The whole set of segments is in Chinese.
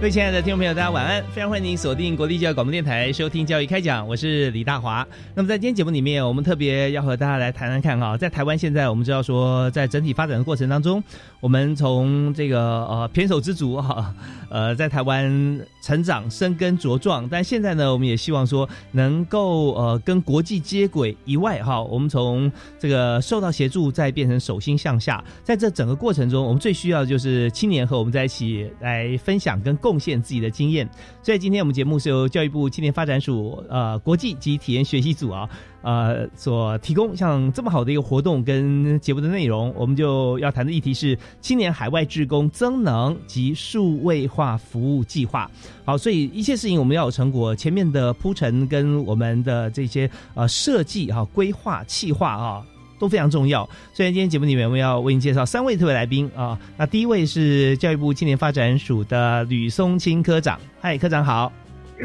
各位亲爱的听众朋友，大家晚安！非常欢迎您锁定国立教育广播电台收听《教育开讲》，我是李大华。那么在今天节目里面，我们特别要和大家来谈谈看哈，在台湾现在我们知道说，在整体发展的过程当中，我们从这个呃偏手之足哈，呃在台湾成长、生根、茁壮，但现在呢，我们也希望说能够呃跟国际接轨以外哈，我们从这个受到协助，再变成手心向下，在这整个过程中，我们最需要的就是青年和我们在一起来分享跟共。贡献自己的经验，所以今天我们节目是由教育部青年发展署呃国际及体验学习组啊呃所提供，像这么好的一个活动跟节目的内容，我们就要谈的议题是青年海外志工增能及数位化服务计划。好，所以一切事情我们要有成果，前面的铺陈跟我们的这些呃设计哈规划计划啊。都非常重要。所以今天节目里面，我们要为您介绍三位特别来宾啊。那第一位是教育部青年发展署的吕松青科长。嗨，科长好。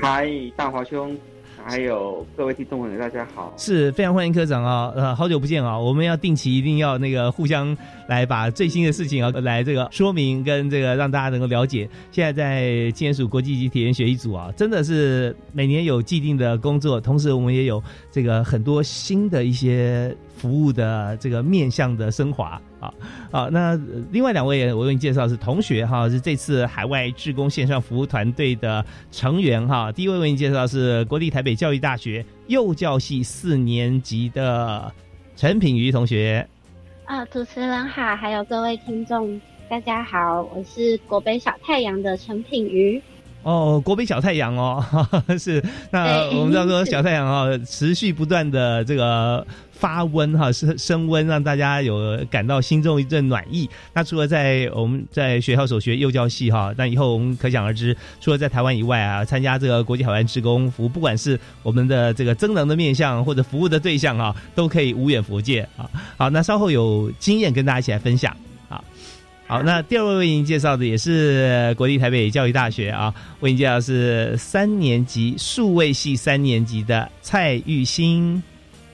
嗨，大华兄。还有各位听众朋友，大家好，是非常欢迎科长啊！呃，好久不见啊，我们要定期一定要那个互相来把最新的事情啊来这个说明跟这个让大家能够了解。现在在青年署国际级体验学习组啊，真的是每年有既定的工作，同时我们也有这个很多新的一些服务的这个面向的升华。啊啊，那另外两位我为你介绍是同学哈，是这次海外志工线上服务团队的成员哈。第一位为你介绍是国立台北教育大学幼教系四年级的陈品瑜同学。啊，主持人好，还有各位听众大家好，我是国北小太阳的陈品瑜。哦，国北小太阳哦，是那我们知道说小太阳啊，持续不断的这个。发温哈升升温，让大家有感到心中一阵暖意。那除了在我们在学校所学幼教系哈，那以后我们可想而知，除了在台湾以外啊，参加这个国际海湾职工服务，不管是我们的这个增能的面向或者服务的对象啊，都可以无远弗届啊。好，那稍后有经验跟大家一起来分享啊。好，那第二位为您介绍的也是国立台北教育大学啊，为您介绍是三年级数位系三年级的蔡玉兴。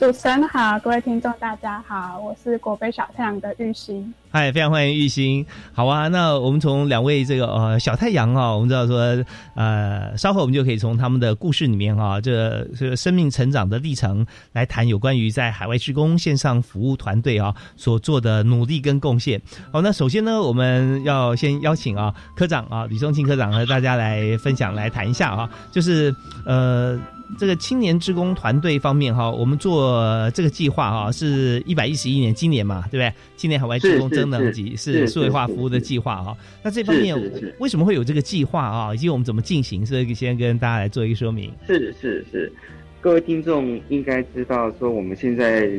主持人好，各位听众大家好，我是国北小太阳的玉兴。嗨，非常欢迎玉兴。好啊，那我们从两位这个呃小太阳啊，我们知道说呃，稍后我们就可以从他们的故事里面哈，这这生命成长的历程来谈有关于在海外职工线上服务团队啊所做的努力跟贡献。好，那首先呢，我们要先邀请啊科长啊李松庆科长和大家来分享来谈一下啊，就是呃。这个青年职工团队方面哈，我们做这个计划哈，是一百一十一年，今年嘛，对不对？今年海外职工增能级是数位化服务的计划哈。那这方面为什么会有这个计划啊？以及我们怎么进行？所以先跟大家来做一个说明。是是是，各位听众应该知道，说我们现在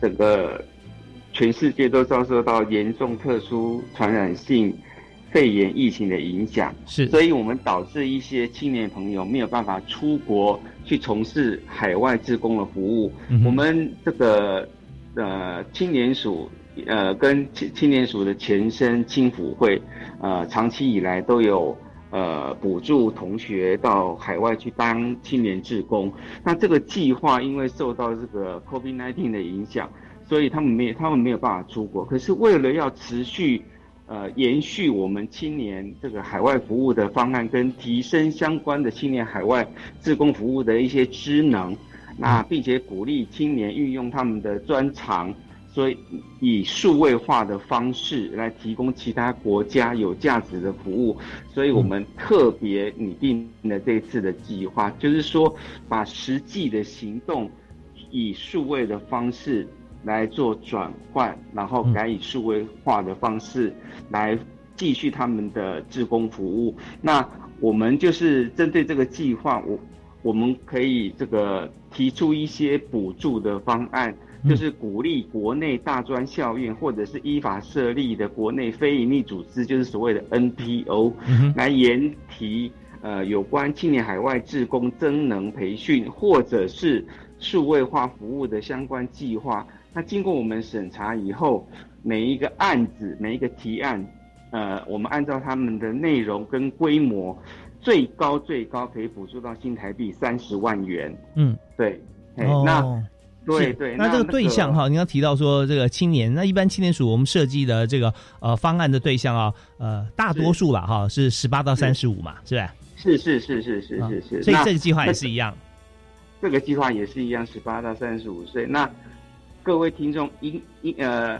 整个全世界都遭受到严重特殊传染性。肺炎疫情的影响是，所以我们导致一些青年朋友没有办法出国去从事海外志工的服务。我们这个呃青年署呃跟青青年署的前身青辅会呃长期以来都有呃补助同学到海外去当青年志工。那这个计划因为受到这个 COVID-19 的影响，所以他们没他们没有办法出国。可是为了要持续呃，延续我们青年这个海外服务的方案，跟提升相关的青年海外自工服务的一些职能，那并且鼓励青年运用他们的专长，所以以数位化的方式来提供其他国家有价值的服务，所以我们特别拟定了这次的计划，就是说把实际的行动以数位的方式来做转换，然后改以数位化的方式来继续他们的志工服务。那我们就是针对这个计划，我我们可以这个提出一些补助的方案。就是鼓励国内大专校院或者是依法设立的国内非营利组织，就是所谓的 NPO，来研提呃有关青年海外志工增能培训或者是数位化服务的相关计划。那经过我们审查以后，每一个案子每一个提案，呃，我们按照他们的内容跟规模，最高最高可以补助到新台币三十万元。嗯，对，哎那。对对，那这个对象哈，你刚提到说这个青年，那一般青年署我们设计的这个呃方案的对象啊，呃大多数吧哈是十八到三十五嘛，是吧？是是是是是是是，所以这个计划也是一样，这个计划也是一样，十八到三十五岁。那各位听众一一呃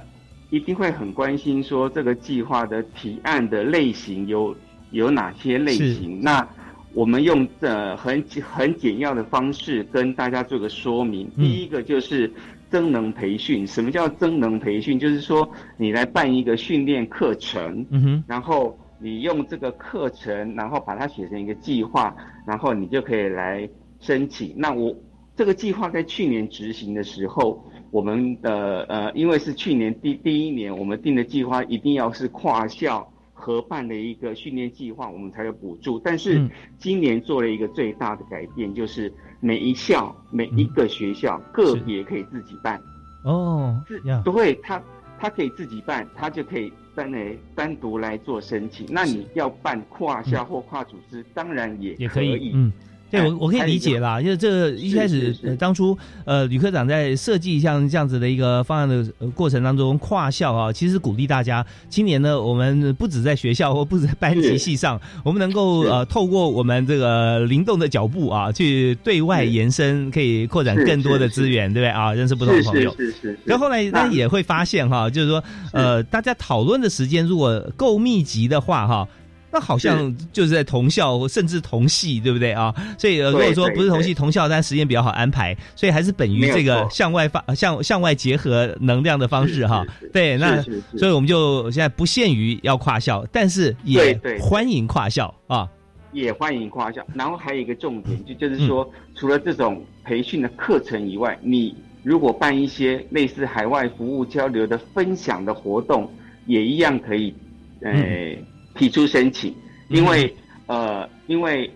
一定会很关心说这个计划的提案的类型有有哪些类型？那我们用这很很简要的方式跟大家做个说明。第一个就是增能培训。什么叫增能培训？就是说你来办一个训练课程，嗯然后你用这个课程，然后把它写成一个计划，然后你就可以来申请。那我这个计划在去年执行的时候，我们的呃，因为是去年第第一年，我们定的计划一定要是跨校。合办的一个训练计划，我们才有补助。但是今年做了一个最大的改变，就是每一校每一个学校个别可以自己办。哦，自对他他可以自己办，他就可以单来单独来做申请。那你要办跨校或跨组织，当然也也可以。嗯。对，我我可以理解啦，因为这个一开始当初呃，吕科长在设计像这样子的一个方案的过程当中，跨校啊，其实鼓励大家今年呢，我们不止在学校或不止在班级系上，我们能够呃，透过我们这个灵动的脚步啊，去对外延伸，可以扩展更多的资源，对不对啊？认识不同的朋友。是是是。然后后来那也会发现哈，就是说呃，大家讨论的时间如果够密集的话哈。那好像就是在同校甚至同系，对不对啊？所以如果说不是同系同校，但时间比较好安排，所以还是本于这个向外发、向向外结合能量的方式哈。对，那所以我们就现在不限于要跨校，但是也欢迎跨校啊，也欢迎跨校。然后还有一个重点，就就是说，除了这种培训的课程以外，你如果办一些类似海外服务交流的分享的活动，也一样可以，诶。提出申请，因为呃，因为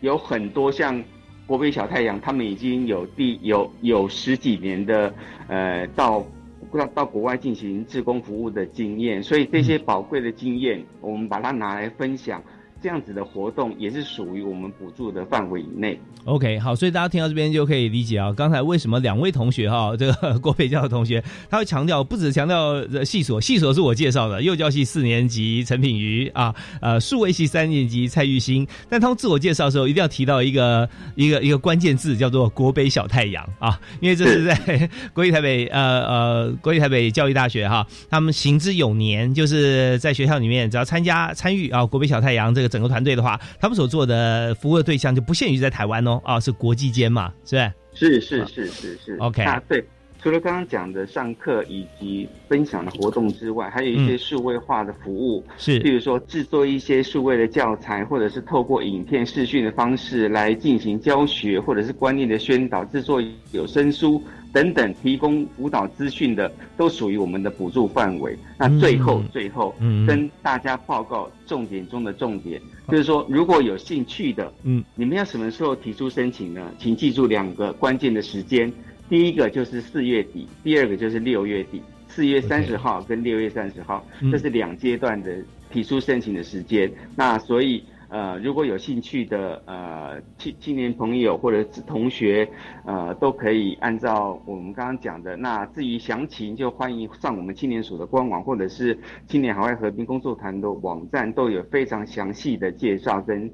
有很多像国北小太阳，他们已经有第有有十几年的呃到到到国外进行志工服务的经验，所以这些宝贵的经验，我们把它拿来分享。这样子的活动也是属于我们补助的范围以内。OK，好，所以大家听到这边就可以理解啊，刚才为什么两位同学哈，这个郭培教的同学，他会强调，不止强调系所，系所是我介绍的，幼教系四年级陈品瑜啊，呃，数位系三年级蔡玉兴，但他们自我介绍的时候一定要提到一个 一个一个关键字，叫做国北小太阳啊，因为这是在 国立台北呃呃国立台北教育大学哈，他们行之有年，就是在学校里面只要参加参与啊国北小太阳这个。整个团队的话，他们所做的服务的对象就不限于在台湾哦，啊，是国际间嘛，是吧？是是是是是，OK 啊，对。除了刚刚讲的上课以及分享的活动之外，还有一些数位化的服务，是，譬如说制作一些数位的教材，或者是透过影片视讯的方式来进行教学，或者是观念的宣导，制作有声书。等等，提供辅导资讯的都属于我们的补助范围。那最后，最后跟大家报告重点中的重点，就是说，如果有兴趣的，嗯，你们要什么时候提出申请呢？请记住两个关键的时间，第一个就是四月底，第二个就是六月底，四月三十号跟六月三十号，这是两阶段的提出申请的时间。那所以。呃，如果有兴趣的呃青青年朋友或者同学，呃，都可以按照我们刚刚讲的。那至于详情，就欢迎上我们青年署的官网，或者是青年海外和平工作团的网站，都有非常详细的介绍跟，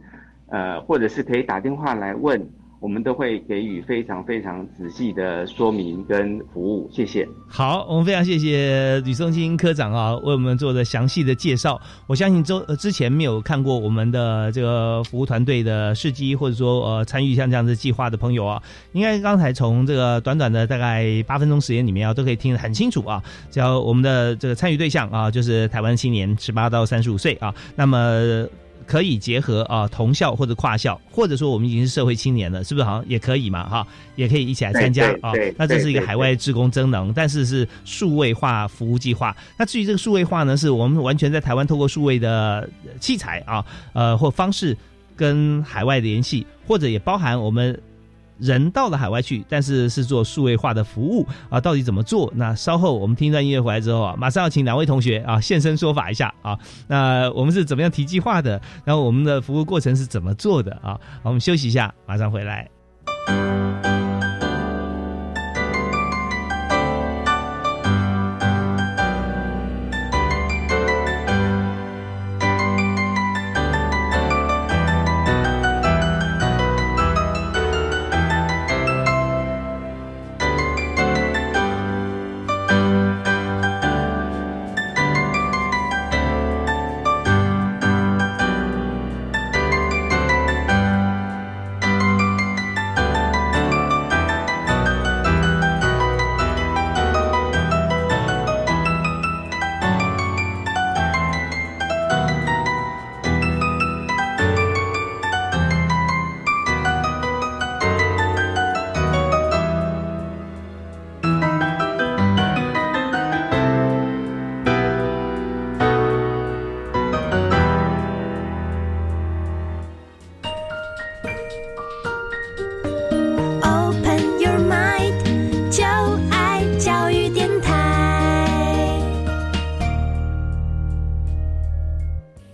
呃，或者是可以打电话来问我们都会给予非常非常仔细的说明跟服务。谢谢。好，我们非常谢谢吕松青科长啊，为我们做的详细的介绍。我相信周之前没有看过我们的这个服务团队的事迹，或者说呃参与像这样子计划的朋友啊，应该刚才从这个短短的大概八分钟时间里面啊，都可以听得很清楚啊。只要我们的这个参与对象啊，就是台湾青年十八到三十五岁啊，那么。可以结合啊同校或者跨校，或者说我们已经是社会青年了，是不是好像也可以嘛？哈，也可以一起来参加啊。那这是一个海外职工增能，但是是数位化服务计划。那至于这个数位化呢，是我们完全在台湾透过数位的器材啊，呃或方式跟海外联系，或者也包含我们。人到了海外去，但是是做数位化的服务啊，到底怎么做？那稍后我们听一段音乐回来之后啊，马上要请两位同学啊现身说法一下啊。那我们是怎么样提计划的？然后我们的服务过程是怎么做的啊？我们休息一下，马上回来。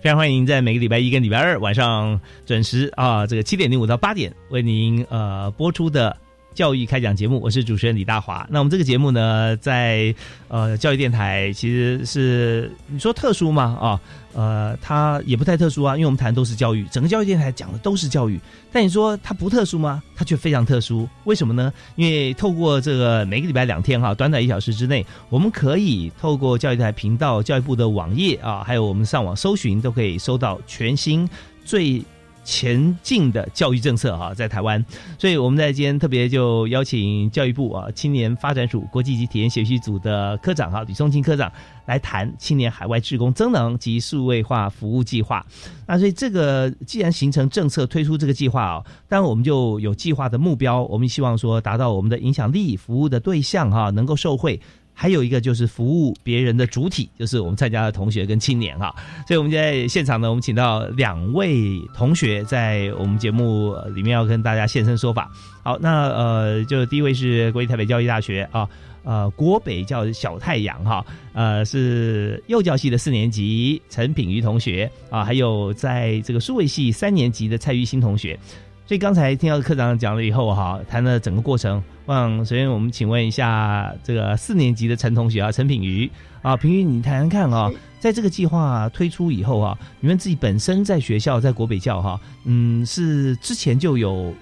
非常欢迎在每个礼拜一跟礼拜二晚上准时啊，这个七点零五到八点为您呃播出的教育开讲节目，我是主持人李大华。那我们这个节目呢，在呃教育电台其实是你说特殊吗？啊？呃，它也不太特殊啊，因为我们谈都是教育，整个教育电台讲的都是教育。但你说它不特殊吗？它却非常特殊。为什么呢？因为透过这个每个礼拜两天哈，短短一小时之内，我们可以透过教育台频道、教育部的网页啊，还有我们上网搜寻，都可以搜到全新最。前进的教育政策哈，在台湾，所以我们在今天特别就邀请教育部啊青年发展署国际级体验学习组的科长哈吕松青科长来谈青年海外职工增能及数位化服务计划。那所以这个既然形成政策推出这个计划啊，当然我们就有计划的目标，我们希望说达到我们的影响力，服务的对象哈能够受惠。还有一个就是服务别人的主体，就是我们参加的同学跟青年哈，所以我们在现场呢，我们请到两位同学在我们节目里面要跟大家现身说法。好，那呃，就第一位是国立台北教育大学啊，呃，国北叫小太阳哈，呃，是幼教系的四年级陈品瑜同学啊，还有在这个数位系三年级的蔡玉新同学。所以刚才听到科长讲了以后哈，谈了整个过程。望首先我们请问一下这个四年级的陈同学啊，陈品瑜啊，品瑜你谈谈看啊，在这个计划推出以后啊，你们自己本身在学校在国北教哈，嗯，是之前就有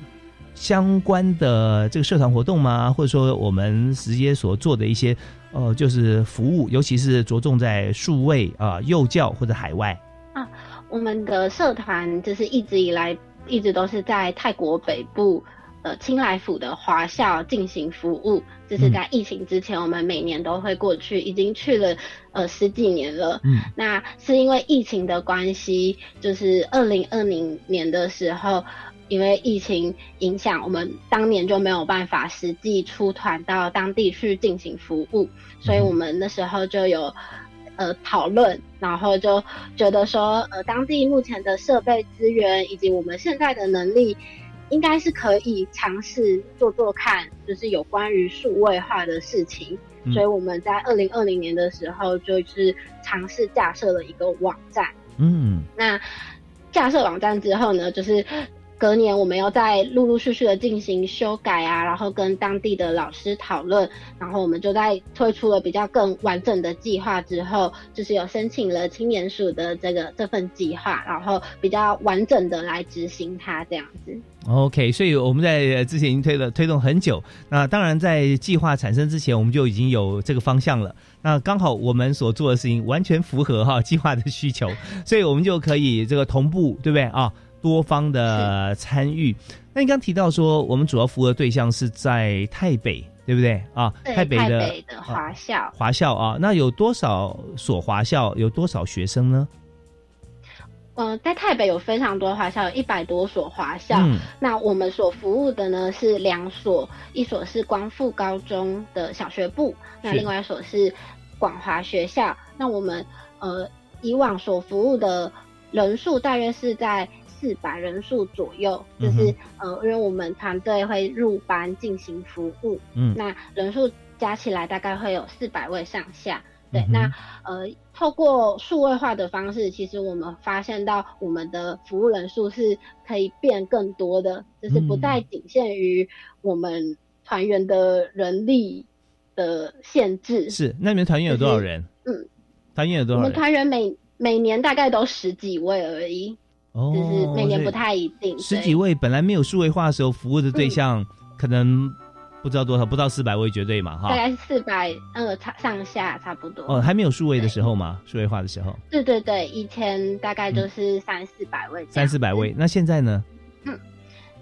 相关的这个社团活动吗？或者说我们直接所做的一些呃，就是服务，尤其是着重在数位啊幼教或者海外啊，我们的社团就是一直以来。一直都是在泰国北部，呃，青来府的华校进行服务。这是在疫情之前，我们每年都会过去，已经去了呃十几年了。嗯，那是因为疫情的关系，就是二零二零年的时候，因为疫情影响，我们当年就没有办法实际出团到当地去进行服务，所以我们那时候就有。呃，讨论，然后就觉得说，呃，当地目前的设备资源以及我们现在的能力，应该是可以尝试做做看，就是有关于数位化的事情。所以我们在二零二零年的时候，就是尝试架设了一个网站。嗯，那架设网站之后呢，就是隔年我们又在陆陆续续的进行修改啊，然后跟当地的老师讨论，然后我们就在推出了比较更完整的计划之后，就是有申请了青年署的这个这份计划，然后比较完整的来执行它这样子。OK，所以我们在之前已经推了推动很久。那当然在计划产生之前，我们就已经有这个方向了。那刚好我们所做的事情完全符合哈计划的需求，所以我们就可以这个同步，对不对啊？多方的参与。那你刚提到说，我们主要服务的对象是在台北，对不对啊？台北的华校，华校啊，那有多少所华校？有多少学生呢？嗯，在台北有非常多华校，有一百多所华校。那我们所服务的呢是两所，一所是光复高中的小学部，那另外一所是广华学校。那我们呃以往所服务的人数大约是在四百人数左右，就是呃因为我们团队会入班进行服务，嗯，那人数加起来大概会有四百位上下。对，那呃，透过数位化的方式，其实我们发现到我们的服务人数是可以变更多的，就是不再仅限于我们团员的人力的限制。是，那你们团员有多少人？嗯，团员有多少？我们团员每每年大概都十几位而已，哦，就是每年不太一定。十几位本来没有数位化的时候，服务的对象可能。不知道多少，不到四百位绝对嘛，哈，大概是四百呃差上下差不多。哦，还没有数位的时候嘛？数位化的时候？对对对，以前大概就是三四百位。三四百位，那现在呢？嗯，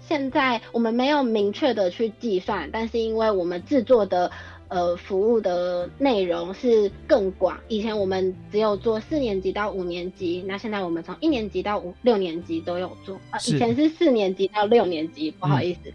现在我们没有明确的去计算，但是因为我们制作的呃服务的内容是更广，以前我们只有做四年级到五年级，那现在我们从一年级到五六年级都有做。啊，以前是四年级到六年级，不好意思。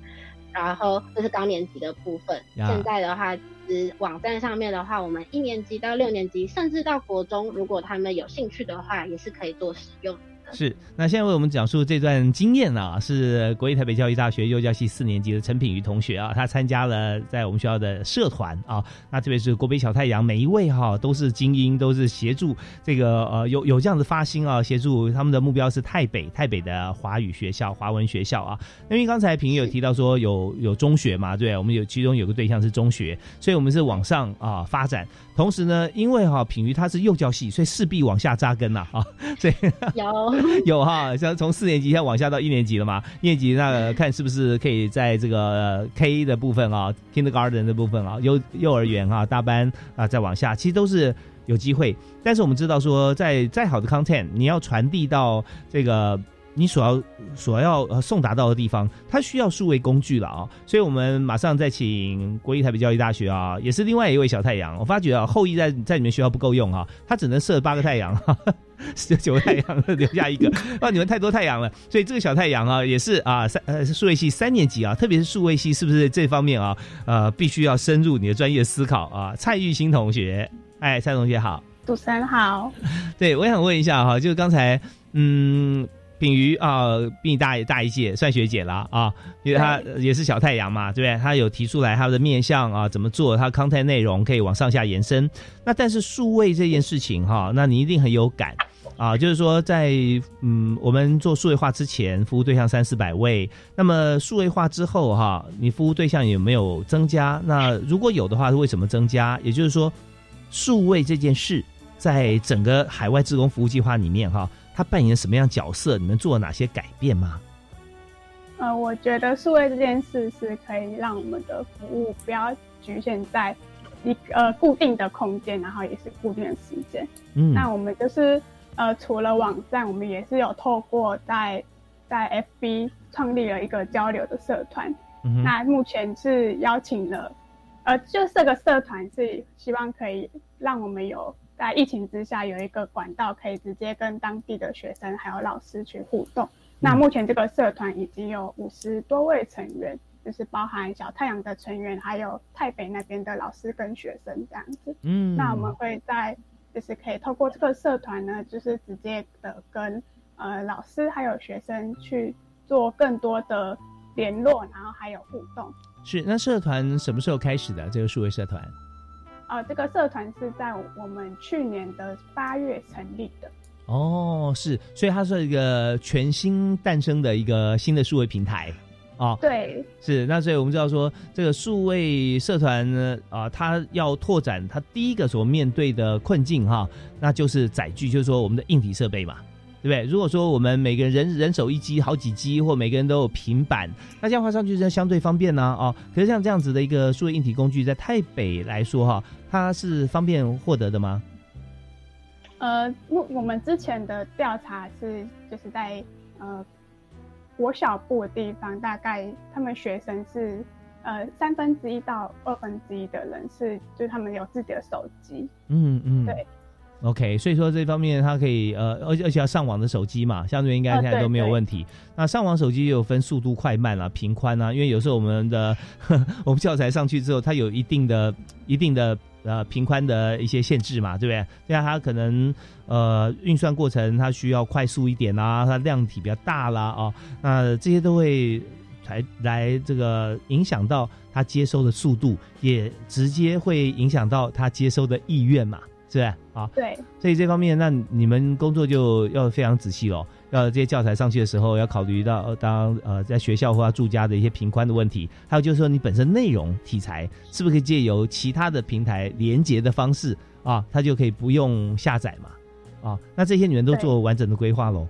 然后这是高年级的部分，现在的话，是网站上面的话，我们一年级到六年级，甚至到国中，如果他们有兴趣的话，也是可以做使用。是，那现在为我们讲述这段经验啊，是国立台北教育大学幼教系四年级的陈品瑜同学啊，他参加了在我们学校的社团啊，那特别是国北小太阳，每一位哈都是精英，都是协助这个呃有有这样的发心啊，协助他们的目标是台北台北的华语学校、华文学校啊。因为刚才品瑜有提到说有有中学嘛，对，我们有其中有个对象是中学，所以我们是往上啊发展。同时呢，因为哈品瑜他是幼教系，所以势必往下扎根呐啊，所以有。有哈，像从四年级现在往下到一年级了嘛？一年级那个看是不是可以在这个 K 的部分啊，Kindergarten 的部分啊，幼幼儿园啊，大班啊，再往下，其实都是有机会。但是我们知道说，在再好的 content，你要传递到这个。你所要所要呃送达到的地方，它需要数位工具了啊，所以我们马上再请国立台北教育大学啊，也是另外一位小太阳。我发觉啊，后羿在在你们学校不够用啊，他只能射八个太阳，十九个太阳留下一个，啊，你们太多太阳了。所以这个小太阳啊，也是啊三呃数位系三年级啊，特别是数位系是不是这方面啊呃必须要深入你的专业思考啊？蔡玉新同学，哎，蔡同学好，主持人好，对我想问一下哈，就是刚才嗯。品瑜啊，比你大大一届，算学姐了啊，因为她也是小太阳嘛，对不对？她有提出来她的面向啊，怎么做？她康泰内容可以往上下延伸。那但是数位这件事情哈，那你一定很有感啊，就是说在嗯，我们做数位化之前，服务对象三四百位，那么数位化之后哈，你服务对象有没有增加？那如果有的话，是为什么增加？也就是说，数位这件事在整个海外自工服务计划里面哈。他扮演什么样角色？你们做了哪些改变吗？呃，我觉得数位这件事是可以让我们的服务不要局限在一呃固定的空间，然后也是固定的时间。嗯，那我们就是呃除了网站，我们也是有透过在在 FB 创立了一个交流的社团。那目前是邀请了，呃，就这个社团是希望可以让我们有。在疫情之下，有一个管道可以直接跟当地的学生还有老师去互动。那目前这个社团已经有五十多位成员，就是包含小太阳的成员，还有台北那边的老师跟学生这样子。嗯，那我们会在就是可以透过这个社团呢，就是直接的跟呃老师还有学生去做更多的联络，然后还有互动。是，那社团什么时候开始的？这个数位社团？呃，这个社团是在我们去年的八月成立的。哦，是，所以它是一个全新诞生的一个新的数位平台。哦，对，是那所以我们知道说，这个数位社团呢，啊，它要拓展它第一个所面对的困境哈，那就是载具，就是说我们的硬体设备嘛，对不对？如果说我们每个人人手一机、好几机，或每个人都有平板，那这样画上去就相对方便呢，啊，可是像这样子的一个数位硬体工具，在台北来说哈，它是方便获得的吗？呃，我我们之前的调查是就是在呃。国小部的地方，大概他们学生是，呃，三分之一到二分之一的人是，就是他们有自己的手机。嗯嗯，对。OK，所以说这方面它可以，呃，而且而且要上网的手机嘛，相对应该现在都没有问题。那上网手机有分速度快慢啊、频宽啊，因为有时候我们的 我们教材上去之后，它有一定的、一定的。呃，频宽的一些限制嘛，对不对？对啊，它可能呃运算过程它需要快速一点啊，它量体比较大啦啊，那这些都会来来这个影响到它接收的速度，也直接会影响到它接收的意愿嘛，是不是？啊，对。所以这方面，那你们工作就要非常仔细喽。要这些教材上去的时候，要考虑到当呃在学校或住家的一些频宽的问题，还有就是说你本身内容题材是不是可以借由其他的平台连接的方式啊，它就可以不用下载嘛？啊，那这些你们都做完整的规划喽？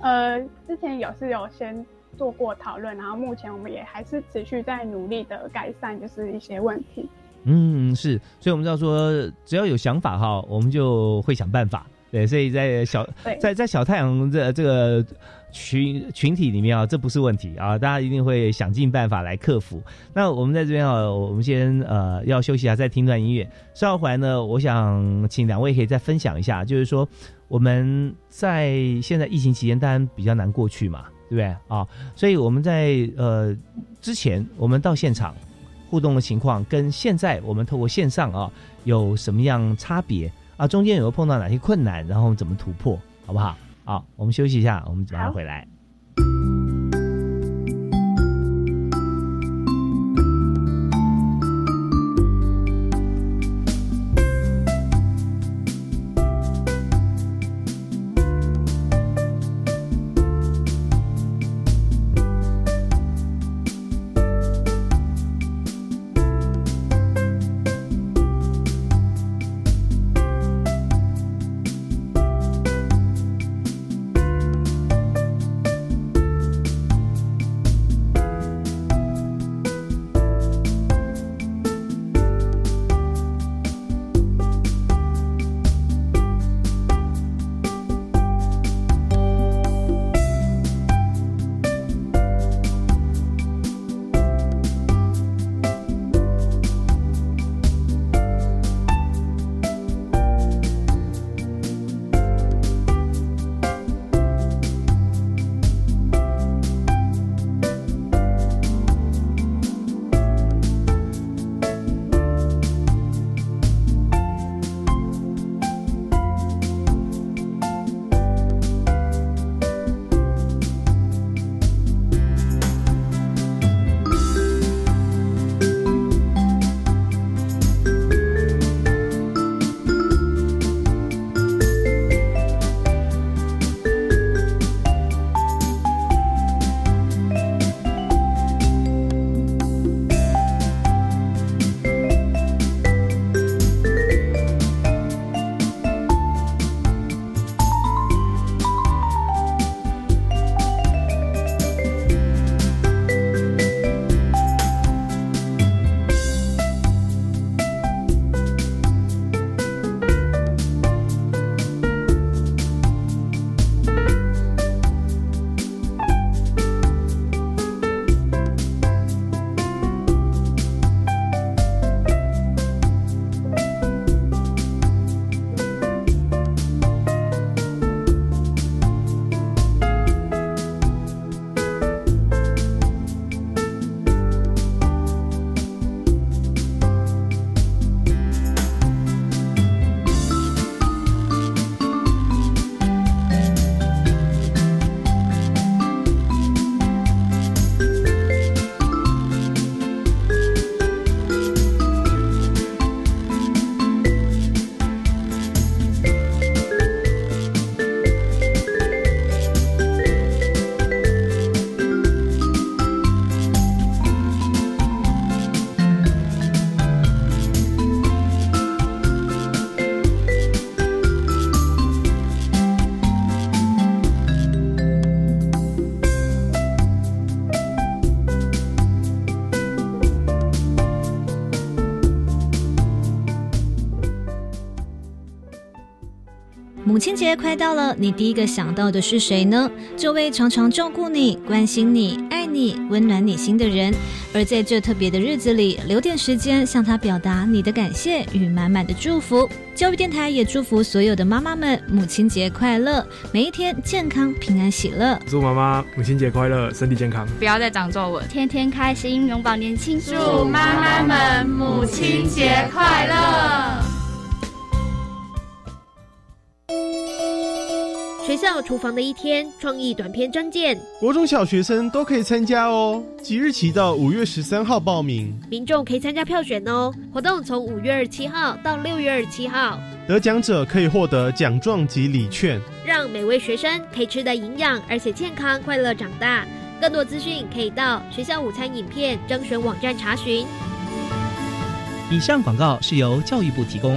呃，之前有是有先做过讨论，然后目前我们也还是持续在努力的改善，就是一些问题。嗯，是，所以我们知道说，只要有想法哈，我们就会想办法。对，所以在小在在小太阳这这个群群体里面啊，这不是问题啊，大家一定会想尽办法来克服。那我们在这边啊，我们先呃要休息一下，再听段音乐。稍后回来呢，我想请两位可以再分享一下，就是说我们在现在疫情期间，当然比较难过去嘛，对不对啊？所以我们在呃之前我们到现场互动的情况，跟现在我们透过线上啊有什么样差别？啊，中间有碰到哪些困难，然后怎么突破，好不好？好，我们休息一下，我们马上回来。节快到了，你第一个想到的是谁呢？这位常常照顾你、关心你、爱你、温暖你心的人。而在这特别的日子里，留点时间向他表达你的感谢与满满的祝福。教育电台也祝福所有的妈妈们母亲节快乐，每一天健康、平安、喜乐。祝妈妈母亲节快乐，身体健康，不要再长皱纹，天天开心，永葆年轻。祝妈妈们母亲节快乐。学校厨房的一天创意短片征件，国中小学生都可以参加哦。即日起到五月十三号报名，民众可以参加票选哦。活动从五月二十七号到六月二十七号，得奖者可以获得奖状及礼券，让每位学生可以吃得营养而且健康快乐长大。更多资讯可以到学校午餐影片征选网站查询。以上广告是由教育部提供。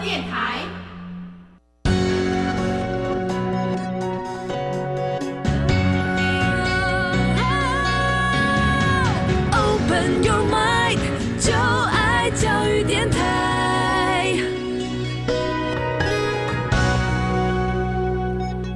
电台。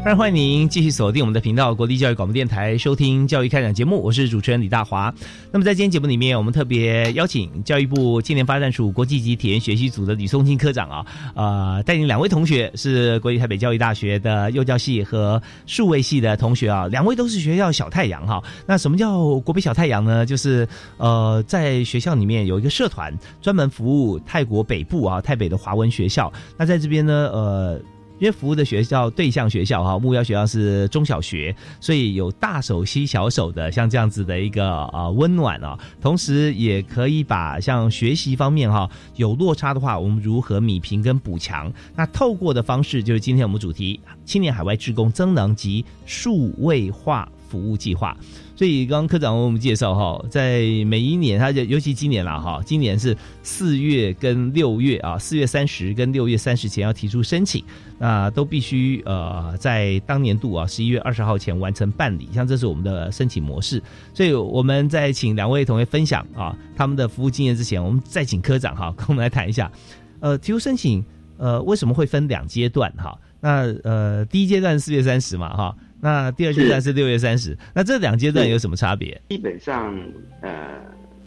欢迎您继续锁定我们的频道——国立教育广播电台，收听教育开讲节目。我是主持人李大华。那么在今天节目里面，我们特别邀请教育部青年发展署国际级体验学习组的吕松青科长啊，呃，带领两位同学是国立台北教育大学的幼教系和数位系的同学啊，两位都是学校小太阳哈。那什么叫国北小太阳呢？就是呃，在学校里面有一个社团，专门服务泰国北部啊，台北的华文学校。那在这边呢，呃。因为服务的学校对象学校哈，目标学校是中小学，所以有大手吸小手的像这样子的一个啊温暖啊，同时也可以把像学习方面哈有落差的话，我们如何米平跟补强？那透过的方式就是今天我们主题青年海外职工增能及数位化服务计划。所以刚刚科长为我们介绍哈，在每一年，他就尤其今年了哈，今年是四月跟六月啊，四月三十跟六月三十前要提出申请，那都必须呃在当年度啊十一月二十号前完成办理，像这是我们的申请模式。所以我们在请两位同学分享啊他们的服务经验之前，我们再请科长哈跟我们来谈一下，呃，提出申请呃为什么会分两阶段哈？那呃第一阶段四月三十嘛哈。那第二阶段是六月三十，那这两阶段有什么差别？基本上，呃，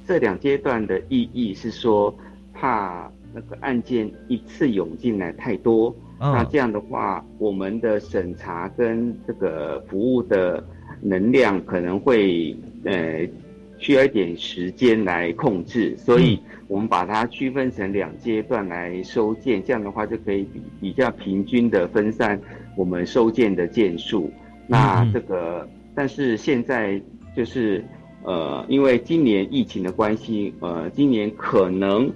这两阶段的意义是说，怕那个案件一次涌进来太多，那这样的话，我们的审查跟这个服务的能量可能会呃需要一点时间来控制，所以我们把它区分成两阶段来收件，这样的话就可以比比较平均的分散我们收件的件数。那这个，但是现在就是，呃，因为今年疫情的关系，呃，今年可能，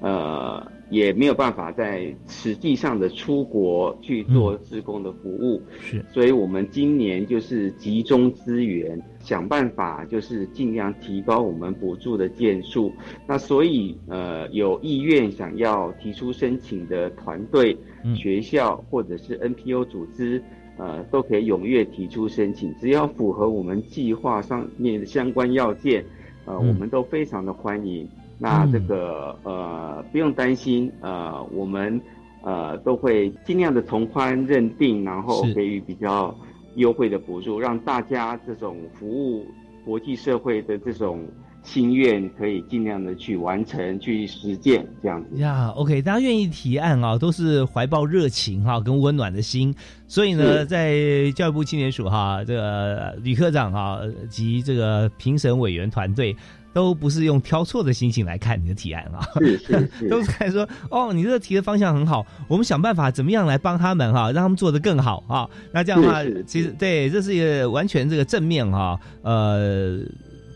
呃，也没有办法在实际上的出国去做志工的服务，是，所以我们今年就是集中资源，想办法就是尽量提高我们补助的件数。那所以，呃，有意愿想要提出申请的团队、学校或者是 NPO 组织。呃，都可以踊跃提出申请，只要符合我们计划上面的相关要件，呃，我们都非常的欢迎。那这个呃，不用担心，呃，我们呃都会尽量的从宽认定，然后给予比较优惠的补助，让大家这种服务国际社会的这种心愿可以尽量的去完成、去实践这样子呀。OK，大家愿意提案啊，都是怀抱热情哈，跟温暖的心。所以呢，在教育部青年署哈，这个吕科长哈及这个评审委员团队，都不是用挑错的心情来看你的提案啊，都是看说哦，你这个提的方向很好，我们想办法怎么样来帮他们哈，让他们做得更好啊。那这样的话，其实对，这是一个完全这个正面哈，呃。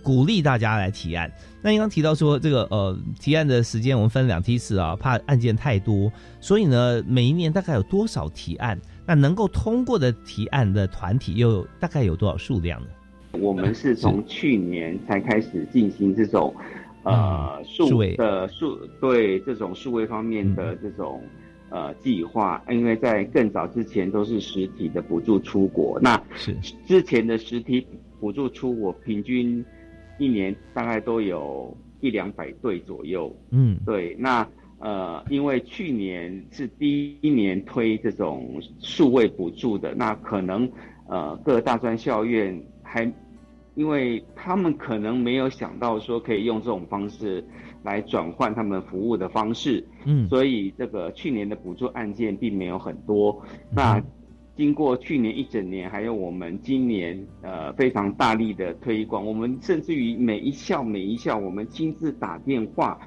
鼓励大家来提案。那您刚提到说，这个呃，提案的时间我们分两梯次啊，怕案件太多，所以呢，每一年大概有多少提案？那能够通过的提案的团体又大概有多少数量呢？我们是从去年才开始进行这种呃数位的数对这种数位方面的这种呃计划，因为在更早之前都是实体的补助出国，那是之前的实体补助出国平均。一年大概都有一两百对左右，嗯，对。那呃，因为去年是第一年推这种数位补助的，那可能呃各大专校院还，因为他们可能没有想到说可以用这种方式来转换他们服务的方式，嗯，所以这个去年的补助案件并没有很多。那经过去年一整年，还有我们今年呃非常大力的推广，我们甚至于每一校每一校，我们亲自打电话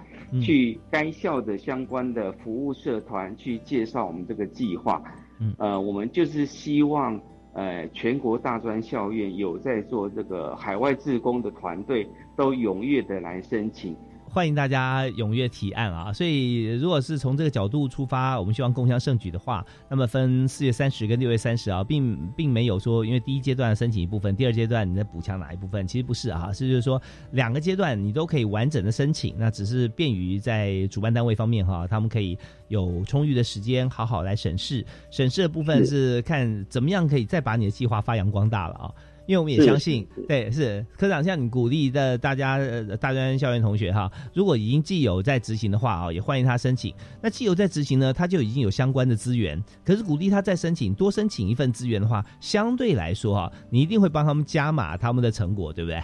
去该校的相关的服务社团去介绍我们这个计划。嗯，呃，我们就是希望呃全国大专校院有在做这个海外志工的团队都踊跃的来申请。欢迎大家踊跃提案啊！所以，如果是从这个角度出发，我们希望共襄盛举的话，那么分四月三十跟六月三十啊，并并没有说，因为第一阶段申请一部分，第二阶段你在补强哪一部分，其实不是啊，是就是说两个阶段你都可以完整的申请，那只是便于在主办单位方面哈，他们可以有充裕的时间好好来审视，审视的部分是看怎么样可以再把你的计划发扬光大了啊。因为我们也相信，对，是科长像你鼓励的大家呃大专校园同学哈，如果已经既有在执行的话啊，也欢迎他申请。那既有在执行呢，他就已经有相关的资源。可是鼓励他再申请，多申请一份资源的话，相对来说哈，你一定会帮他们加码他们的成果，对不对？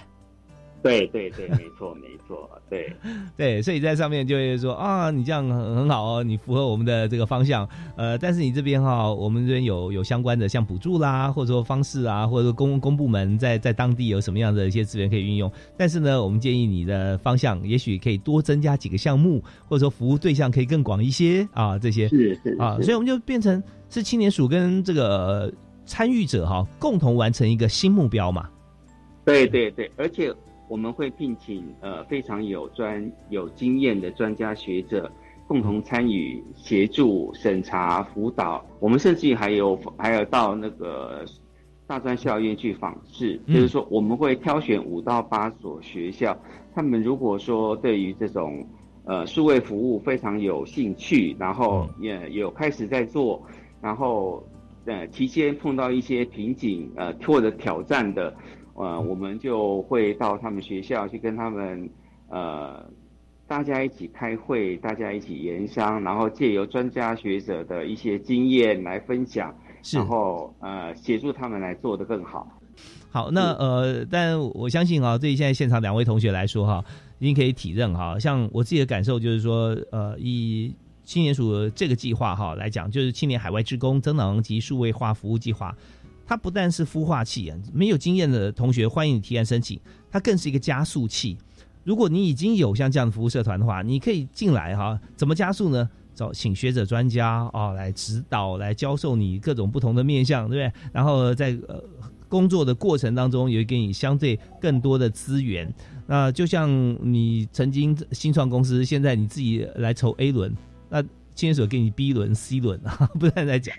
对对对，没错没错，对。对，所以在上面就会说啊，你这样很很好哦，你符合我们的这个方向，呃，但是你这边哈，我们这边有有相关的像补助啦，或者说方式啊，或者说公公部门在在当地有什么样的一些资源可以运用，但是呢，我们建议你的方向也许可以多增加几个项目，或者说服务对象可以更广一些啊，这些是是啊，所以我们就变成是青年署跟这个参与者哈，共同完成一个新目标嘛，对对对，而且。我们会聘请呃非常有专有经验的专家学者共同参与协助审查辅导。我们甚至还有还有到那个大专校院去访视，就是说我们会挑选五到八所学校，他们如果说对于这种呃数位服务非常有兴趣，然后也有开始在做，然后呃期间碰到一些瓶颈呃或者挑战的。呃，我们就会到他们学校去跟他们，呃，大家一起开会，大家一起研商，然后借由专家学者的一些经验来分享，然后呃，协助他们来做得更好。好，那呃，但我相信啊，对于现在现场两位同学来说哈，已经可以体认哈，像我自己的感受就是说，呃，以青年署这个计划哈来讲，就是青年海外职工增能及数位化服务计划。它不但是孵化器啊，没有经验的同学欢迎你提案申请，它更是一个加速器。如果你已经有像这样的服务社团的话，你可以进来哈。怎么加速呢？找请学者专家啊来指导，来教授你各种不同的面向，对不对？然后在呃工作的过程当中，也会给你相对更多的资源。那就像你曾经新创公司，现在你自己来筹 A 轮，那。牵手给你 B 轮、C 轮啊，不断来加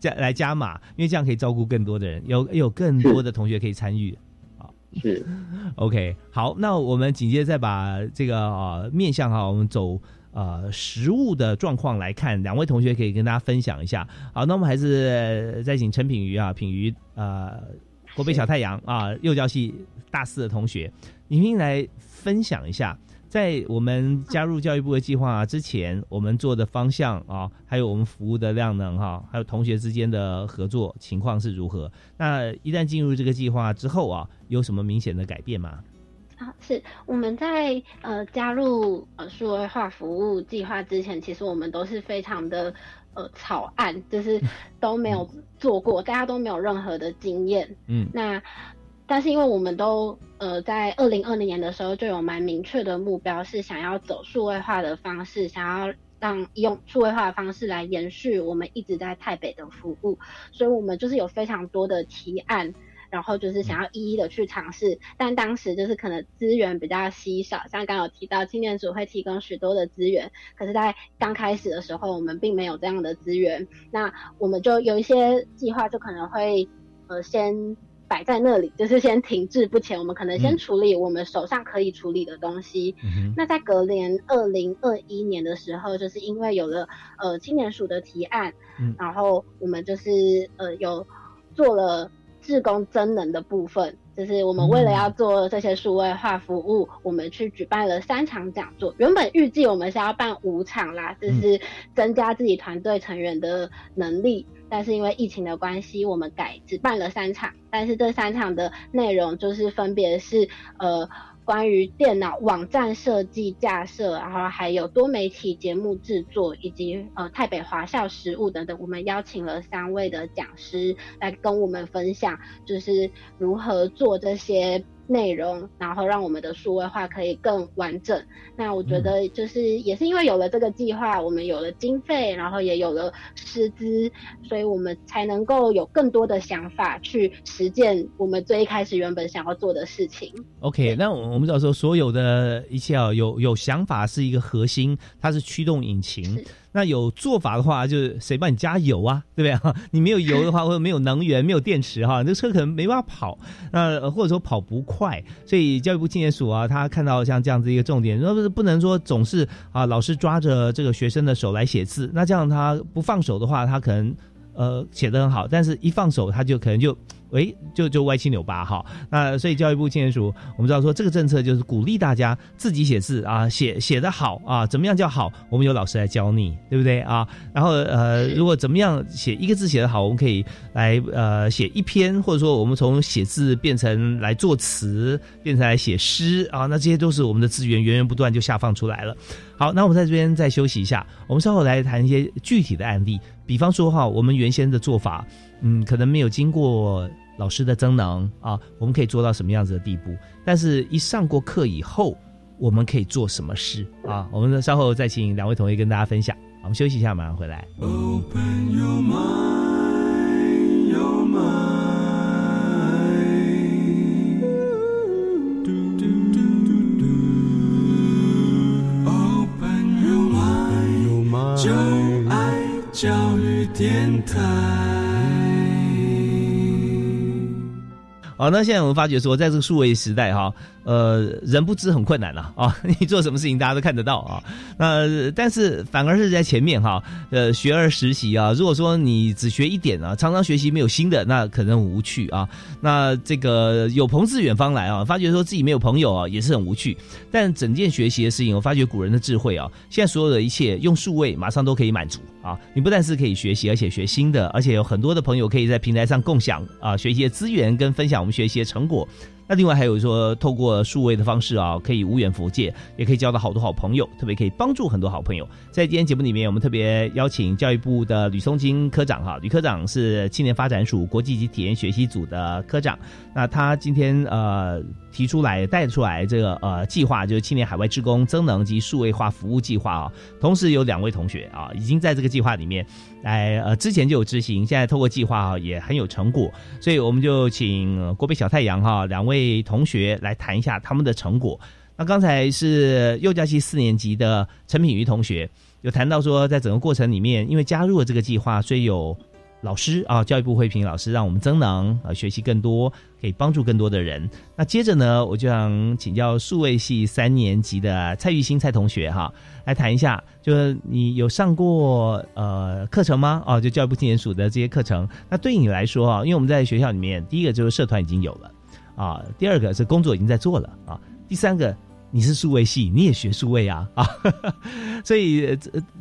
加来加码，因为这样可以照顾更多的人，有有更多的同学可以参与啊。是，OK，好，那我们紧接着再把这个啊面向哈，我们走呃实物的状况来看，两位同学可以跟大家分享一下。好，那我们还是再请陈品瑜啊，品瑜呃国北小太阳啊幼教系大四的同学，你们来分享一下。在我们加入教育部的计划之前，我们做的方向啊，还有我们服务的量能哈，还有同学之间的合作情况是如何？那一旦进入这个计划之后啊，有什么明显的改变吗？啊，是我们在呃加入呃数位化服务计划之前，其实我们都是非常的呃草案，就是 都没有做过，大家都没有任何的经验。嗯，那但是因为我们都呃在二零二零年的时候就有蛮明确的目标，是想要走数位化的方式，想要让用数位化的方式来延续我们一直在台北的服务，所以我们就是有非常多的提案。然后就是想要一一的去尝试，但当时就是可能资源比较稀少，像刚有提到青年组会提供许多的资源，可是，在刚开始的时候，我们并没有这样的资源，那我们就有一些计划就可能会呃先摆在那里，就是先停滞不前，我们可能先处理我们手上可以处理的东西。那在隔年二零二一年的时候，就是因为有了呃青年署的提案，然后我们就是呃有做了。志工增能的部分，就是我们为了要做这些数位化服务，我们去举办了三场讲座。原本预计我们是要办五场啦，就是增加自己团队成员的能力。但是因为疫情的关系，我们改只办了三场。但是这三场的内容就是分别是呃。关于电脑网站设计架设，然后还有多媒体节目制作，以及呃台北华校实务等等，我们邀请了三位的讲师来跟我们分享，就是如何做这些。内容，然后让我们的数位化可以更完整。那我觉得就是也是因为有了这个计划，我们有了经费，然后也有了师资，所以我们才能够有更多的想法去实践我们最一开始原本想要做的事情。OK，那我们知道说所有的一切啊，有有想法是一个核心，它是驱动引擎。那有做法的话，就是谁帮你加油啊？对不对哈？你没有油的话，或者没有能源、没有电池哈，这车可能没办法跑。那或者说跑不快，所以教育部青年署啊，他看到像这样子一个重点，那不是不能说总是啊，老师抓着这个学生的手来写字，那这样他不放手的话，他可能呃写的很好，但是一放手他就可能就。哎，就就歪七扭八哈，那所以教育部青年署，我们知道说这个政策就是鼓励大家自己写字啊，写写的好啊，怎么样叫好？我们有老师来教你，对不对啊？然后呃，如果怎么样写一个字写的好，我们可以来呃写一篇，或者说我们从写字变成来作词，变成来写诗啊，那这些都是我们的资源源源不断就下放出来了。好，那我们在这边再休息一下，我们稍后来谈一些具体的案例，比方说哈，我们原先的做法。嗯，可能没有经过老师的增能啊，我们可以做到什么样子的地步？但是，一上过课以后，我们可以做什么事啊？我们稍后再请两位同学跟大家分享。我们休息一下，马上回来。就电台。好，那现在我们发觉说，在这个数位时代，哈。呃，人不知很困难了啊！你做什么事情大家都看得到啊。那但是反而是在前面哈，呃，学而时习啊。如果说你只学一点啊，常常学习没有新的，那可能无趣啊。那这个有朋自远方来啊，发觉说自己没有朋友啊，也是很无趣。但整件学习的事情，我发觉古人的智慧啊，现在所有的一切用数位马上都可以满足啊。你不但是可以学习，而且学新的，而且有很多的朋友可以在平台上共享啊学习的资源跟分享我们学习的成果。那另外还有说，透过数位的方式啊，可以无远弗届，也可以交到好多好朋友，特别可以帮助很多好朋友。在今天节目里面，我们特别邀请教育部的吕松金科长哈，吕科长是青年发展署国际级体验学习组的科长。那他今天呃提出来带出来这个呃计划，就是青年海外职工增能及数位化服务计划啊。同时有两位同学啊，已经在这个计划里面。来，呃，之前就有执行，现在透过计划啊，也很有成果，所以我们就请国北小太阳哈两位同学来谈一下他们的成果。那刚才是幼教系四年级的陈品瑜同学有谈到说，在整个过程里面，因为加入了这个计划，所以有。老师啊，教育部会评老师，让我们增能啊，学习更多，可以帮助更多的人。那接着呢，我就想请教数位系三年级的蔡玉新蔡同学哈，来谈一下，就是你有上过呃课程吗？哦，就教育部青年署的这些课程。那对你来说啊，因为我们在学校里面，第一个就是社团已经有了啊，第二个是工作已经在做了啊，第三个。你是数位系，你也学数位啊啊，所以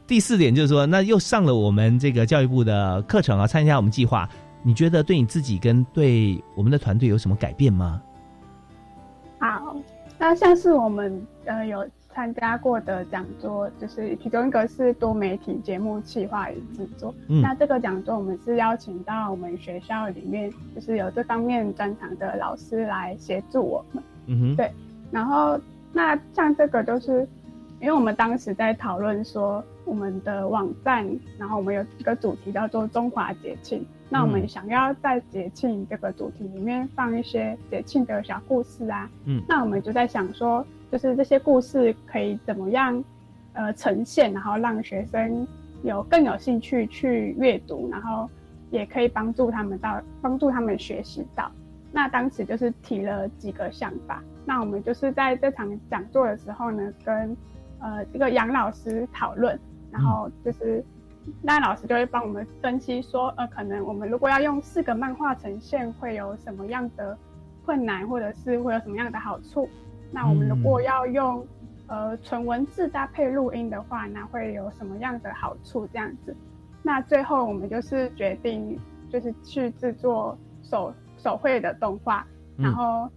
第四点就是说，那又上了我们这个教育部的课程啊，参加我们计划，你觉得对你自己跟对我们的团队有什么改变吗？好，那像是我们呃有参加过的讲座，就是其中一个是多媒体节目企划与制作。嗯，那这个讲座我们是邀请到我们学校里面就是有这方面专长的老师来协助我们。嗯哼，对。然后那像这个就是，因为我们当时在讨论说我们的网站，然后我们有一个主题叫做中华节庆。那我们想要在节庆这个主题里面放一些节庆的小故事啊，嗯，那我们就在想说，就是这些故事可以怎么样，呃，呈现，然后让学生有更有兴趣去阅读，然后也可以帮助他们到帮助他们学习到。那当时就是提了几个想法，那我们就是在这场讲座的时候呢，跟呃这个杨老师讨论，然后就是。那老师就会帮我们分析说，呃，可能我们如果要用四个漫画呈现，会有什么样的困难，或者是会有什么样的好处？那我们如果要用呃纯文字搭配录音的话，那会有什么样的好处？这样子，那最后我们就是决定，就是去制作手手绘的动画，然后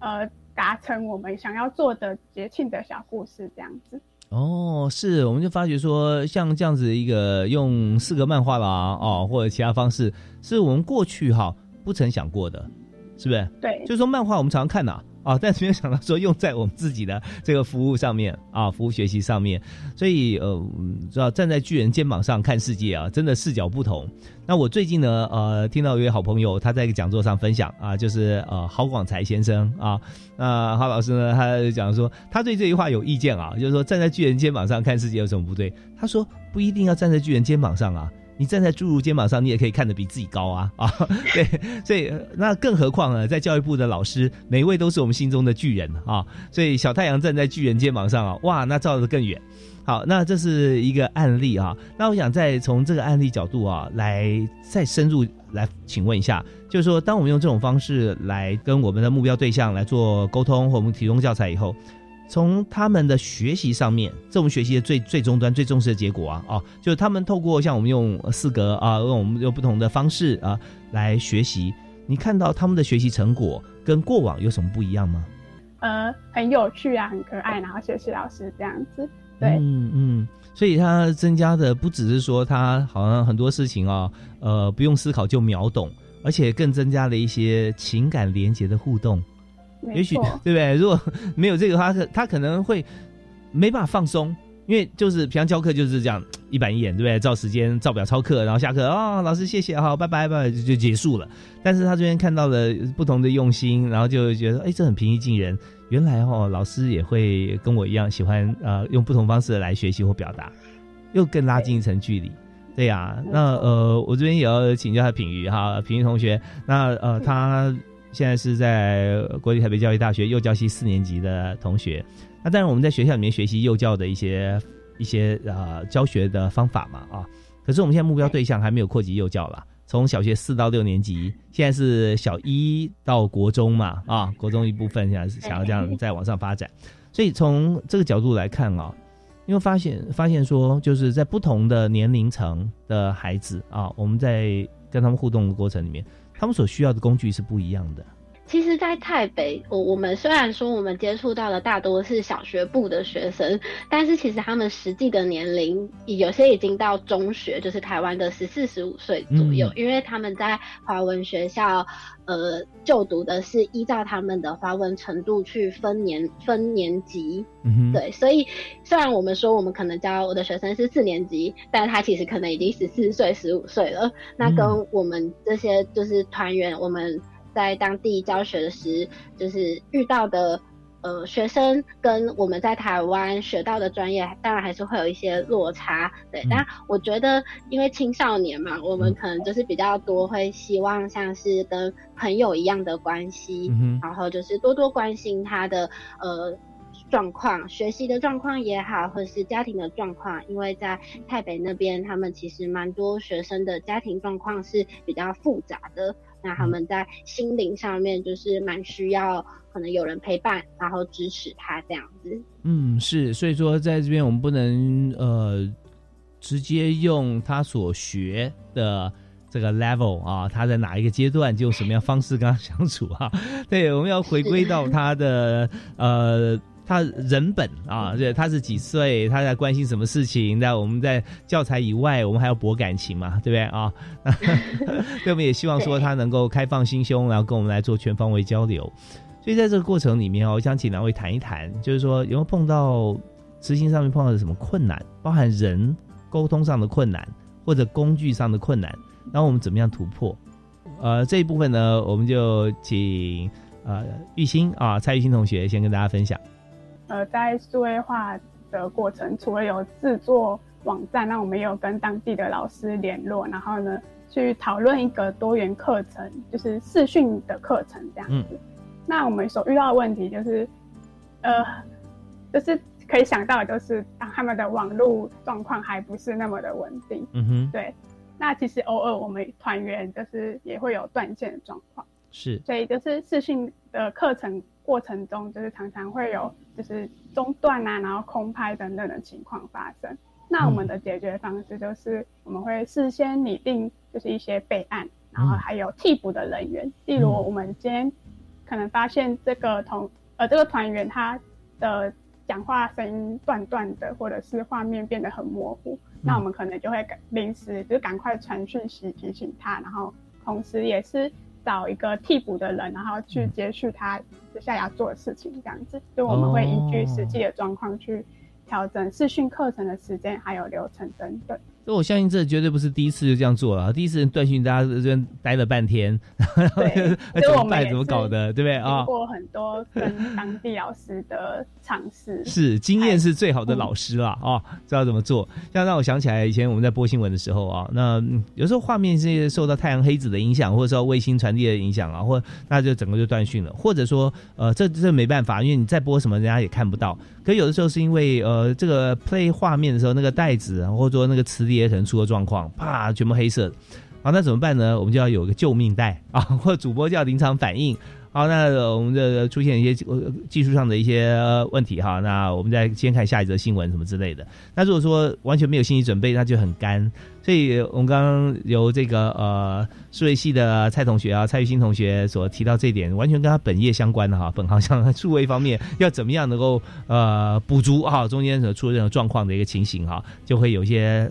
呃达成我们想要做的节庆的小故事，这样子。哦，是，我们就发觉说，像这样子一个用四个漫画啦，哦，或者其他方式，是我们过去哈不曾想过的，是不是？对，就是说漫画我们常常看的。啊，但是没有想到说用在我们自己的这个服务上面啊，服务学习上面，所以呃，知道站在巨人肩膀上看世界啊，真的视角不同。那我最近呢，呃，听到一位好朋友他在一个讲座上分享啊，就是呃，郝广才先生啊，那郝老师呢，他讲说他对这句话有意见啊，就是说站在巨人肩膀上看世界有什么不对？他说不一定要站在巨人肩膀上啊。你站在侏儒肩膀上，你也可以看得比自己高啊 啊！对，所以那更何况呢，在教育部的老师，每一位都是我们心中的巨人啊！所以小太阳站在巨人肩膀上啊，哇，那照得更远。好，那这是一个案例啊。那我想再从这个案例角度啊，来再深入来请问一下，就是说，当我们用这种方式来跟我们的目标对象来做沟通，或我们提供教材以后。从他们的学习上面，这种学习的最最终端、最重视的结果啊，哦，就是他们透过像我们用四格啊，用我们用不同的方式啊来学习。你看到他们的学习成果跟过往有什么不一样吗？呃，很有趣啊，很可爱，然后谢谢老师这样子。对，嗯嗯，所以他增加的不只是说他好像很多事情啊，呃，不用思考就秒懂，而且更增加了一些情感连接的互动。也许对不对？如果没有这个，他可他可能会没办法放松，因为就是平常教课就是这样一板一眼，对不对？照时间照表抄课，然后下课啊，老师谢谢，好，拜拜拜，就就结束了。但是他这边看到了不同的用心，然后就觉得哎，这很平易近人。原来哦，老师也会跟我一样喜欢呃，用不同方式来学习或表达，又更拉近一层距离。对呀，那呃，我这边也要请教下品瑜哈，品瑜同学，那呃他。现在是在国立台北教育大学幼教系四年级的同学，那当然我们在学校里面学习幼教的一些一些呃教学的方法嘛啊，可是我们现在目标对象还没有扩及幼教了，从小学四到六年级，现在是小一到国中嘛啊，国中一部分现在是想要这样再往上发展，所以从这个角度来看啊，因为发现发现说就是在不同的年龄层的孩子啊，我们在跟他们互动的过程里面。他们所需要的工具是不一样的。其实，在台北，我我们虽然说我们接触到的大多是小学部的学生，但是其实他们实际的年龄有些已经到中学，就是台湾的十四十五岁左右，因为他们在华文学校，呃，就读的是依照他们的华文程度去分年分年级，嗯对，所以虽然我们说我们可能教我的学生是四年级，但他其实可能已经十四岁、十五岁了，那跟我们这些就是团员，我们。在当地教学时，就是遇到的呃学生跟我们在台湾学到的专业，当然还是会有一些落差。对，但我觉得因为青少年嘛，我们可能就是比较多会希望像是跟朋友一样的关系，然后就是多多关心他的呃状况，学习的状况也好，或者是家庭的状况。因为在台北那边，他们其实蛮多学生的家庭状况是比较复杂的。那他们在心灵上面就是蛮需要，可能有人陪伴，然后支持他这样子。嗯，是，所以说在这边我们不能呃直接用他所学的这个 level 啊，他在哪一个阶段就用什么样方式跟他相处啊。对，我们要回归到他的呃。他人本啊，对，他是几岁？他在关心什么事情？那我们在教材以外，我们还要博感情嘛，对不对啊？对，我们也希望说他能够开放心胸，然后跟我们来做全方位交流。所以在这个过程里面哦，我想请两位谈一谈，就是说有没有碰到执行上面碰到什么困难，包含人沟通上的困难，或者工具上的困难，然后我们怎么样突破？呃，这一部分呢，我们就请呃玉兴啊，蔡玉兴同学先跟大家分享。呃，在数位化的过程，除了有制作网站，那我们也有跟当地的老师联络，然后呢，去讨论一个多元课程，就是视讯的课程这样子。那我们所遇到的问题就是，呃，就是可以想到，就是当他们的网络状况还不是那么的稳定。嗯哼。对。那其实偶尔我们团员就是也会有断线的状况。是。所以就是视讯的课程过程中，就是常常会有。就是中断啊，然后空拍等等的情况发生。那我们的解决方式就是，我们会事先拟定就是一些备案，然后还有替补的人员。例如，我们今天可能发现这个同呃这个团员他的讲话声音断断的，或者是画面变得很模糊，那我们可能就会临时就赶快传讯息提醒他，然后同时也是。找一个替补的人，然后去接续他接下来要做的事情，这样子，就我们会依据实际的状况去调整试训课程的时间还有流程等等。所以我相信这绝对不是第一次就这样做了。第一次断讯，大家这边待了半天，然后 怎么办？怎么搞的？对不对啊？过很多跟当地老师的尝试，是经验是最好的老师啦啊，知道怎么做。像让我想起来以前我们在播新闻的时候啊，那有时候画面是受到太阳黑子的影响，或者说卫星传递的影响啊，或那就整个就断讯了。或者说呃，这这没办法，因为你再播什么，人家也看不到。可有的时候是因为呃，这个 play 画面的时候，那个袋子或者说那个磁碟可能出了状况，啪，全部黑色。好，那怎么办呢？我们就要有一个救命带啊，或者主播就要临场反应。好，那我们的出现一些技术上的一些问题哈，那我们再先看下一则新闻什么之类的。那如果说完全没有心理准备，那就很干。所以我们刚刚由这个呃数位系的蔡同学啊，蔡玉新同学所提到这点，完全跟他本业相关的哈，本行像数位方面要怎么样能够呃补足哈中间所出任何状况的一个情形哈，就会有一些。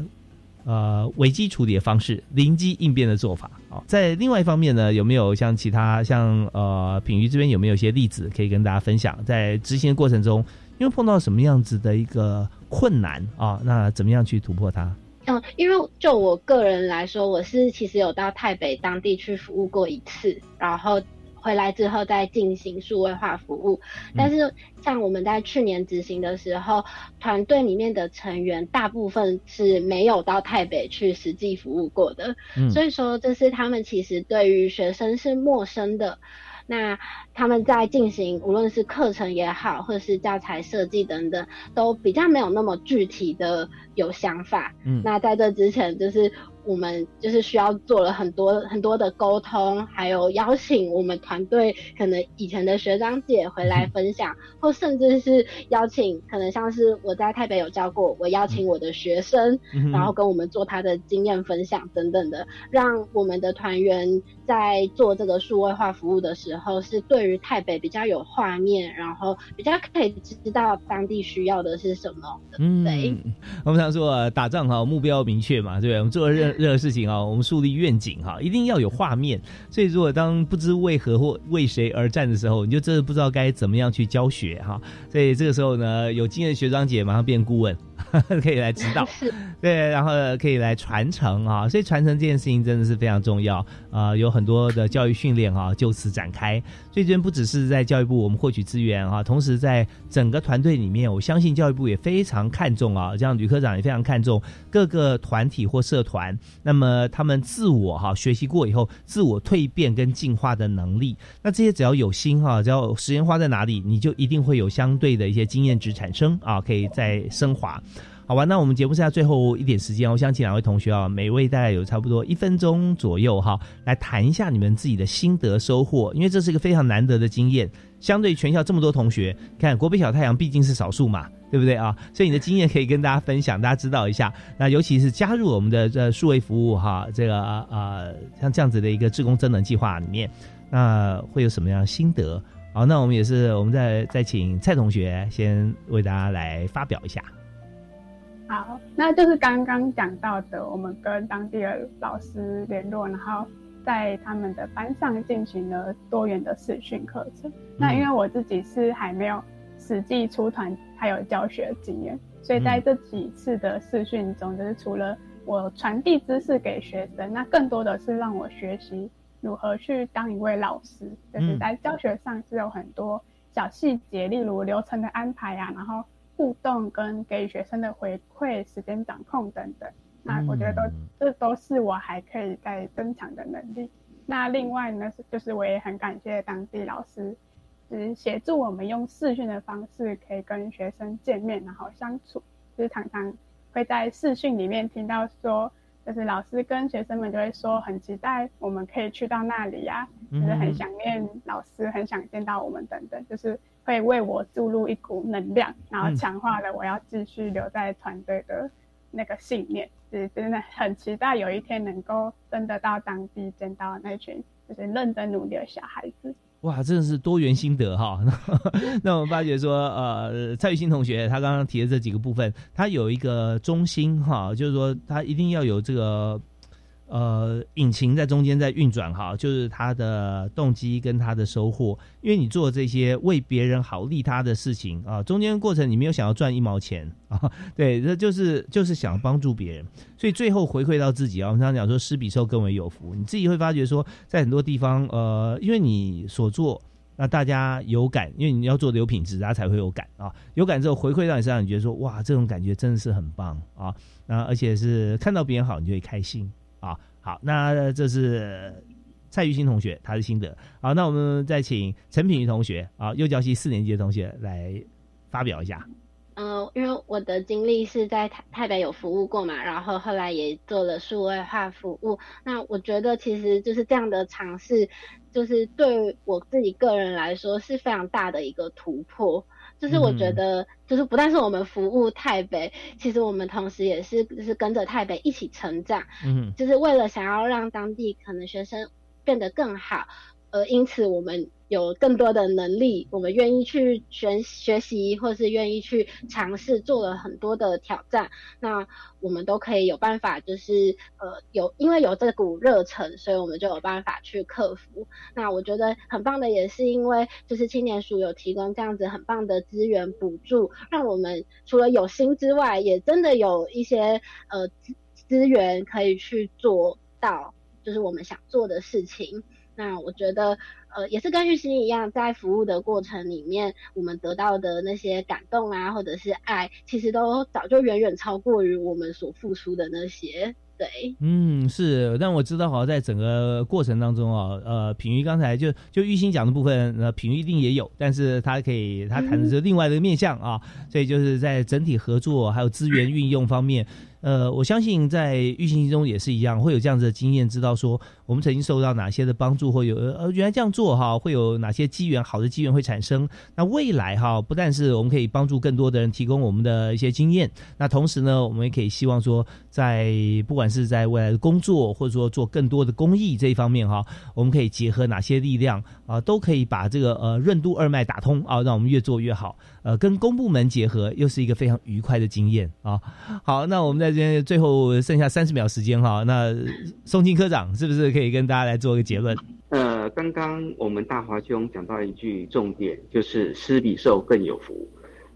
呃，危机处理的方式，临机应变的做法啊。在另外一方面呢，有没有像其他像呃品瑜这边有没有一些例子可以跟大家分享？在执行的过程中，因为碰到什么样子的一个困难啊？那怎么样去突破它？嗯，因为就我个人来说，我是其实有到台北当地去服务过一次，然后。回来之后再进行数位化服务，但是像我们在去年执行的时候，团队里面的成员大部分是没有到台北去实际服务过的，所以说这是他们其实对于学生是陌生的。那他们在进行无论是课程也好，或者是教材设计等等，都比较没有那么具体的有想法。嗯，那在这之前就是。我们就是需要做了很多很多的沟通，还有邀请我们团队可能以前的学长姐回来分享，或甚至是邀请可能像是我在台北有教过，我邀请我的学生，然后跟我们做他的经验分享等等的，让我们的团员在做这个数位化服务的时候，是对于台北比较有画面，然后比较可以知道当地需要的是什么。嗯，对。我们常说啊打仗哈，目标明确嘛，对不对？我们做任任何事情啊，我们树立愿景哈，一定要有画面。所以，如果当不知为何或为谁而战的时候，你就真的不知道该怎么样去教学哈。所以这个时候呢，有经验的学长姐马上变顾问。可以来指导，对，然后可以来传承啊，所以传承这件事情真的是非常重要啊，有很多的教育训练啊，就此展开。所以这边不只是在教育部我们获取资源啊，同时在整个团队里面，我相信教育部也非常看重啊，像吕科长也非常看重各个团体或社团，那么他们自我哈学习过以后，自我蜕变跟进化的能力，那这些只要有心哈，只要时间花在哪里，你就一定会有相对的一些经验值产生啊，可以再升华。好吧，那我们节目剩下最后一点时间，我想请两位同学啊，每位大概有差不多一分钟左右哈，来谈一下你们自己的心得收获，因为这是一个非常难得的经验。相对全校这么多同学，看国北小太阳毕竟是少数嘛。对不对啊？所以你的经验可以跟大家分享，大家知道一下。那尤其是加入我们的这数位服务哈，这个呃像这样子的一个志工增能计划里面，那会有什么样的心得？好，那我们也是，我们再再请蔡同学先为大家来发表一下。好，那就是刚刚讲到的，我们跟当地的老师联络，然后在他们的班上进行了多元的视训课程。那因为我自己是还没有实际出团还有教学经验，所以在这几次的视训中，就是除了我传递知识给学生，那更多的是让我学习。如何去当一位老师？就是在教学上是有很多小细节，例如流程的安排啊，然后互动跟给予学生的回馈、时间掌控等等。那我觉得都这都是我还可以再增强的能力。那另外呢，是就是我也很感谢当地老师，就是协助我们用视讯的方式可以跟学生见面，然后相处。就是常常会在视讯里面听到说。就是老师跟学生们就会说很期待我们可以去到那里呀，就是很想念老师，很想见到我们等等，就是会为我注入一股能量，然后强化了我要继续留在团队的那个信念。就是真的很期待有一天能够真的到当地见到那群就是认真努力的小孩子。哇，真的是多元心得哈！那我们发觉说，呃，蔡玉新同学他刚刚提的这几个部分，他有一个中心哈，就是说他一定要有这个。呃，引擎在中间在运转哈，就是他的动机跟他的收获。因为你做这些为别人好、利他的事情啊，中间过程你没有想要赚一毛钱 啊，对，这就是就是想帮助别人，所以最后回馈到自己啊。我们常常讲说，施比受更为有福。你自己会发觉说，在很多地方，呃，因为你所做，那大家有感，因为你要做的有品质，大家才会有感啊。有感之后回馈到你身上，你觉得说，哇，这种感觉真的是很棒啊。那而且是看到别人好，你就会开心。啊，好，那这是蔡玉新同学他的心得。好，那我们再请陈品瑜同学啊，幼教系四年级的同学来发表一下。嗯，因为我的经历是在台台北有服务过嘛，然后后来也做了数位化服务。那我觉得其实就是这样的尝试，就是对我自己个人来说是非常大的一个突破。就是我觉得，就是不但是我们服务台北，其实我们同时也是就是跟着台北一起成长，嗯，就是为了想要让当地可能学生变得更好，呃，因此我们。有更多的能力，我们愿意去学学习，或是愿意去尝试，做了很多的挑战。那我们都可以有办法，就是呃有，因为有这股热忱，所以我们就有办法去克服。那我觉得很棒的，也是因为就是青年署有提供这样子很棒的资源补助，让我们除了有心之外，也真的有一些呃资资源可以去做到，就是我们想做的事情。那我觉得。呃，也是跟玉兴一样，在服务的过程里面，我们得到的那些感动啊，或者是爱，其实都早就远远超过于我们所付出的那些。对，嗯，是，但我知道，好像在整个过程当中啊，呃，品玉刚才就就玉兴讲的部分，呃，品玉一定也有，但是他可以他谈的是另外的面向啊，所以就是在整体合作还有资源运用方面。呃，我相信在玉心中也是一样，会有这样子的经验，知道说我们曾经受到哪些的帮助，或有呃原来这样做哈，会有哪些机缘好的机缘会产生。那未来哈，不但是我们可以帮助更多的人，提供我们的一些经验，那同时呢，我们也可以希望说，在不管是在未来的工作，或者说做更多的公益这一方面哈，我们可以结合哪些力量啊，都可以把这个呃任督二脉打通啊，让我们越做越好。呃，跟公部门结合，又是一个非常愉快的经验啊。好，那我们在这最后剩下三十秒时间哈，那宋金科长是不是可以跟大家来做个结论？呃，刚刚我们大华兄讲到一句重点，就是施比受更有福。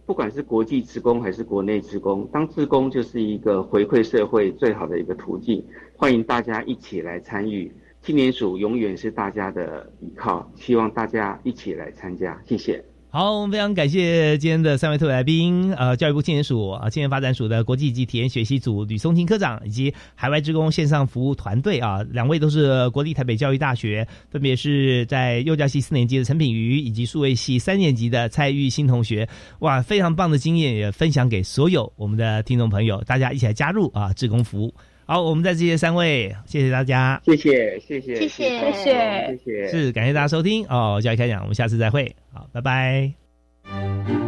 不管是国际职工还是国内职工，当职工就是一个回馈社会最好的一个途径。欢迎大家一起来参与，青年署永远是大家的依靠，希望大家一起来参加，谢谢。好，我们非常感谢今天的三位特别来宾，呃，教育部青年署啊青年发展署的国际级体验学习组吕松琴科长，以及海外职工线上服务团队啊，两位都是国立台北教育大学，分别是在幼教系四年级的陈品瑜，以及数位系三年级的蔡玉新同学，哇，非常棒的经验也分享给所有我们的听众朋友，大家一起来加入啊，职工服务。好，我们再谢谢三位，谢谢大家，谢谢，谢谢，谢谢，谢谢，谢谢，是感谢大家收听。哦，交易开讲，我们下次再会，好，拜拜。